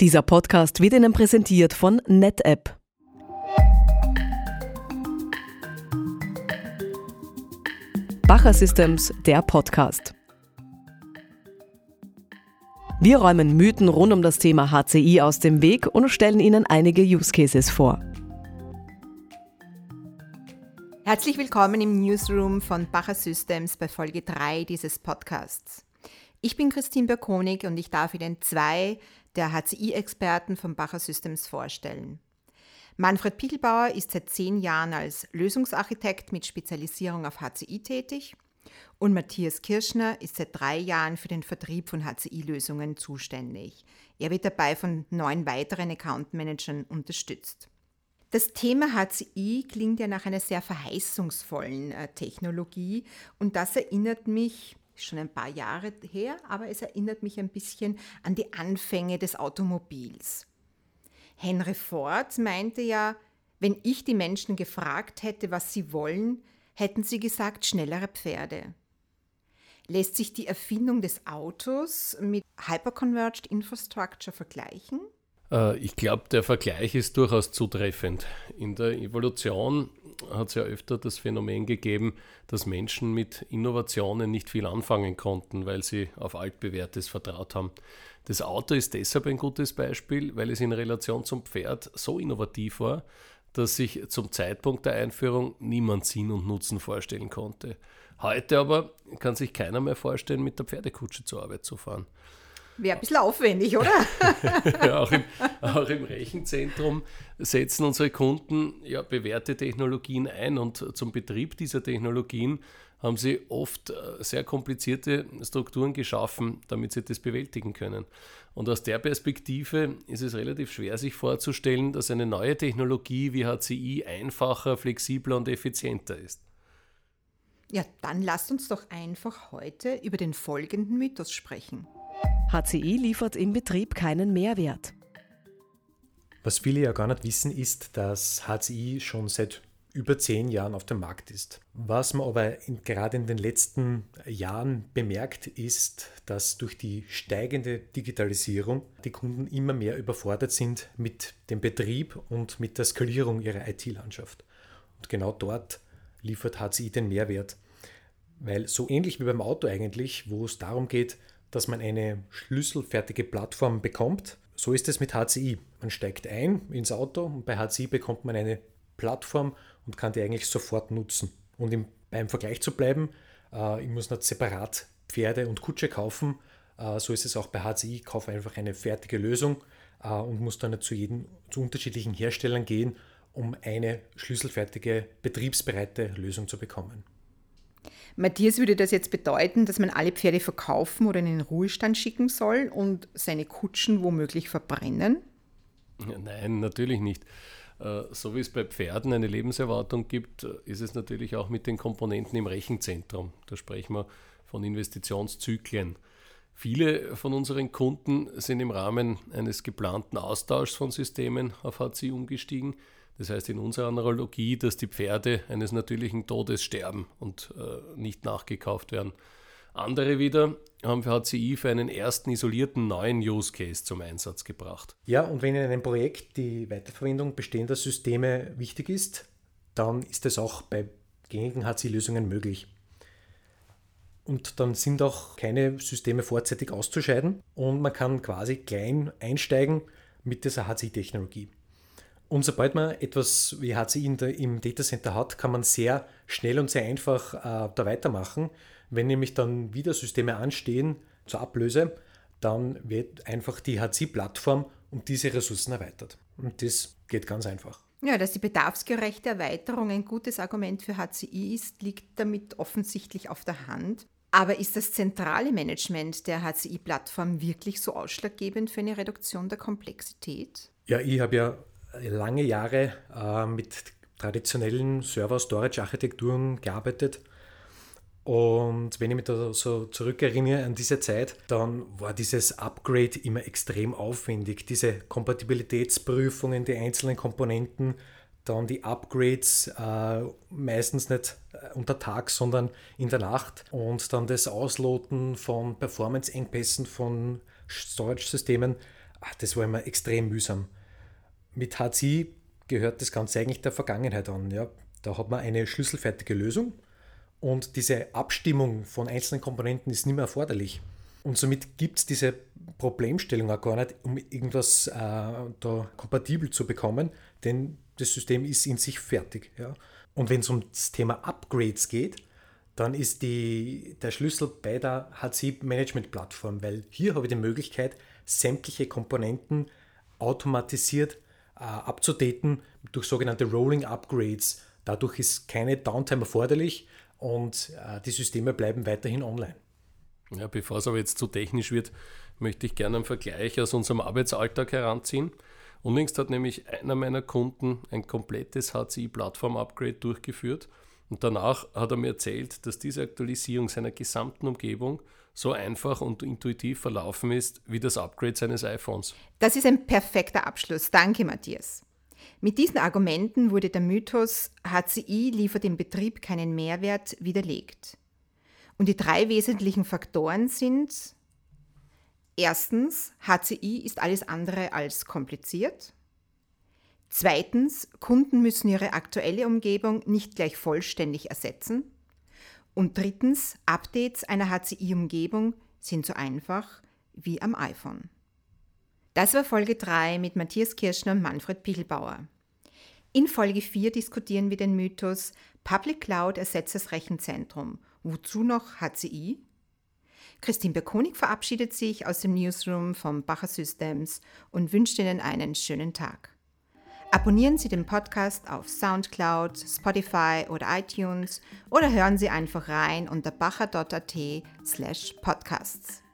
Dieser Podcast wird Ihnen präsentiert von NetApp. Bacher Systems, der Podcast. Wir räumen Mythen rund um das Thema HCI aus dem Weg und stellen Ihnen einige Use Cases vor. Herzlich willkommen im Newsroom von Bacher Systems bei Folge 3 dieses Podcasts. Ich bin Christine Berkonig und ich darf Ihnen zwei der HCI-Experten von Bacher Systems vorstellen. Manfred Pichelbauer ist seit zehn Jahren als Lösungsarchitekt mit Spezialisierung auf HCI tätig und Matthias Kirschner ist seit drei Jahren für den Vertrieb von HCI-Lösungen zuständig. Er wird dabei von neun weiteren Account-Managern unterstützt. Das Thema HCI klingt ja nach einer sehr verheißungsvollen äh, Technologie und das erinnert mich schon ein paar Jahre her, aber es erinnert mich ein bisschen an die Anfänge des Automobils. Henry Ford meinte ja, wenn ich die Menschen gefragt hätte, was sie wollen, hätten sie gesagt schnellere Pferde. Lässt sich die Erfindung des Autos mit Hyperconverged Infrastructure vergleichen? Äh, ich glaube, der Vergleich ist durchaus zutreffend. In der Evolution hat es ja öfter das Phänomen gegeben, dass Menschen mit Innovationen nicht viel anfangen konnten, weil sie auf altbewährtes vertraut haben. Das Auto ist deshalb ein gutes Beispiel, weil es in Relation zum Pferd so innovativ war, dass sich zum Zeitpunkt der Einführung niemand Sinn und Nutzen vorstellen konnte. Heute aber kann sich keiner mehr vorstellen, mit der Pferdekutsche zur Arbeit zu fahren. Wäre ein bisschen aufwendig, oder? ja, auch, im, auch im Rechenzentrum setzen unsere Kunden ja bewährte Technologien ein und zum Betrieb dieser Technologien haben sie oft äh, sehr komplizierte Strukturen geschaffen, damit sie das bewältigen können. Und aus der Perspektive ist es relativ schwer, sich vorzustellen, dass eine neue Technologie wie HCI einfacher, flexibler und effizienter ist. Ja, dann lasst uns doch einfach heute über den folgenden Mythos sprechen. HCI liefert im Betrieb keinen Mehrwert. Was viele ja gar nicht wissen, ist, dass HCI schon seit über zehn Jahren auf dem Markt ist. Was man aber in, gerade in den letzten Jahren bemerkt, ist, dass durch die steigende Digitalisierung die Kunden immer mehr überfordert sind mit dem Betrieb und mit der Skalierung ihrer IT-Landschaft. Und genau dort liefert HCI den Mehrwert. Weil so ähnlich wie beim Auto eigentlich, wo es darum geht, dass man eine schlüsselfertige Plattform bekommt. So ist es mit HCI. Man steigt ein ins Auto und bei HCI bekommt man eine Plattform und kann die eigentlich sofort nutzen. Und im, beim Vergleich zu bleiben, äh, ich muss nicht separat Pferde und Kutsche kaufen. Äh, so ist es auch bei HCI. Ich kaufe einfach eine fertige Lösung äh, und muss dann zu, jedem, zu unterschiedlichen Herstellern gehen, um eine schlüsselfertige, betriebsbereite Lösung zu bekommen. Matthias würde das jetzt bedeuten, dass man alle Pferde verkaufen oder in den Ruhestand schicken soll und seine Kutschen womöglich verbrennen? Nein, natürlich nicht. Äh, so wie es bei Pferden eine Lebenserwartung gibt, ist es natürlich auch mit den Komponenten im Rechenzentrum. Da sprechen wir von Investitionszyklen. Viele von unseren Kunden sind im Rahmen eines geplanten Austauschs von Systemen auf HC umgestiegen. Das heißt in unserer Analogie, dass die Pferde eines natürlichen Todes sterben und äh, nicht nachgekauft werden. Andere wieder haben für HCI für einen ersten isolierten neuen Use Case zum Einsatz gebracht. Ja, und wenn in einem Projekt die Weiterverwendung bestehender Systeme wichtig ist, dann ist es auch bei gängigen HCI-Lösungen möglich. Und dann sind auch keine Systeme vorzeitig auszuscheiden und man kann quasi klein einsteigen mit dieser HCI-Technologie. Und sobald man etwas wie HCI der, im Datacenter hat, kann man sehr schnell und sehr einfach äh, da weitermachen. Wenn nämlich dann wieder Systeme anstehen zur Ablöse, dann wird einfach die HCI-Plattform um diese Ressourcen erweitert. Und das geht ganz einfach. Ja, dass die bedarfsgerechte Erweiterung ein gutes Argument für HCI ist, liegt damit offensichtlich auf der Hand. Aber ist das zentrale Management der HCI-Plattform wirklich so ausschlaggebend für eine Reduktion der Komplexität? Ja, ich habe ja lange Jahre äh, mit traditionellen Server-Storage-Architekturen gearbeitet. Und wenn ich mich da so zurückerinnere an diese Zeit, dann war dieses Upgrade immer extrem aufwendig. Diese Kompatibilitätsprüfungen, die einzelnen Komponenten, dann die Upgrades, äh, meistens nicht äh, unter Tag, sondern in der Nacht. Und dann das Ausloten von Performance-Engpässen von Storage-Systemen das war immer extrem mühsam. Mit HCI gehört das Ganze eigentlich der Vergangenheit an. Ja. Da hat man eine schlüsselfertige Lösung und diese Abstimmung von einzelnen Komponenten ist nicht mehr erforderlich. Und somit gibt es diese Problemstellung auch gar nicht, um irgendwas äh, da kompatibel zu bekommen, denn das System ist in sich fertig. Ja. Und wenn es um das Thema Upgrades geht, dann ist die, der Schlüssel bei der HCI-Management-Plattform, weil hier habe ich die Möglichkeit, sämtliche Komponenten automatisiert äh, abzudaten durch sogenannte Rolling Upgrades. Dadurch ist keine Downtime erforderlich und äh, die Systeme bleiben weiterhin online. Ja, bevor es aber jetzt zu technisch wird, möchte ich gerne einen Vergleich aus unserem Arbeitsalltag heranziehen. Unlängst hat nämlich einer meiner Kunden ein komplettes HCI-Plattform-Upgrade durchgeführt und danach hat er mir erzählt, dass diese Aktualisierung seiner gesamten Umgebung so einfach und intuitiv verlaufen ist wie das Upgrade seines iPhones. Das ist ein perfekter Abschluss. Danke, Matthias. Mit diesen Argumenten wurde der Mythos, HCI liefert im Betrieb keinen Mehrwert, widerlegt. Und die drei wesentlichen Faktoren sind erstens, HCI ist alles andere als kompliziert. Zweitens, Kunden müssen ihre aktuelle Umgebung nicht gleich vollständig ersetzen. Und drittens, Updates einer HCI-Umgebung sind so einfach wie am iPhone. Das war Folge 3 mit Matthias Kirschner und Manfred Pichelbauer. In Folge 4 diskutieren wir den Mythos Public Cloud ersetzt das Rechenzentrum. Wozu noch HCI? Christine Berkonig verabschiedet sich aus dem Newsroom vom Bacher Systems und wünscht Ihnen einen schönen Tag. Abonnieren Sie den Podcast auf SoundCloud, Spotify oder iTunes oder hören Sie einfach rein unter bacher.at slash podcasts.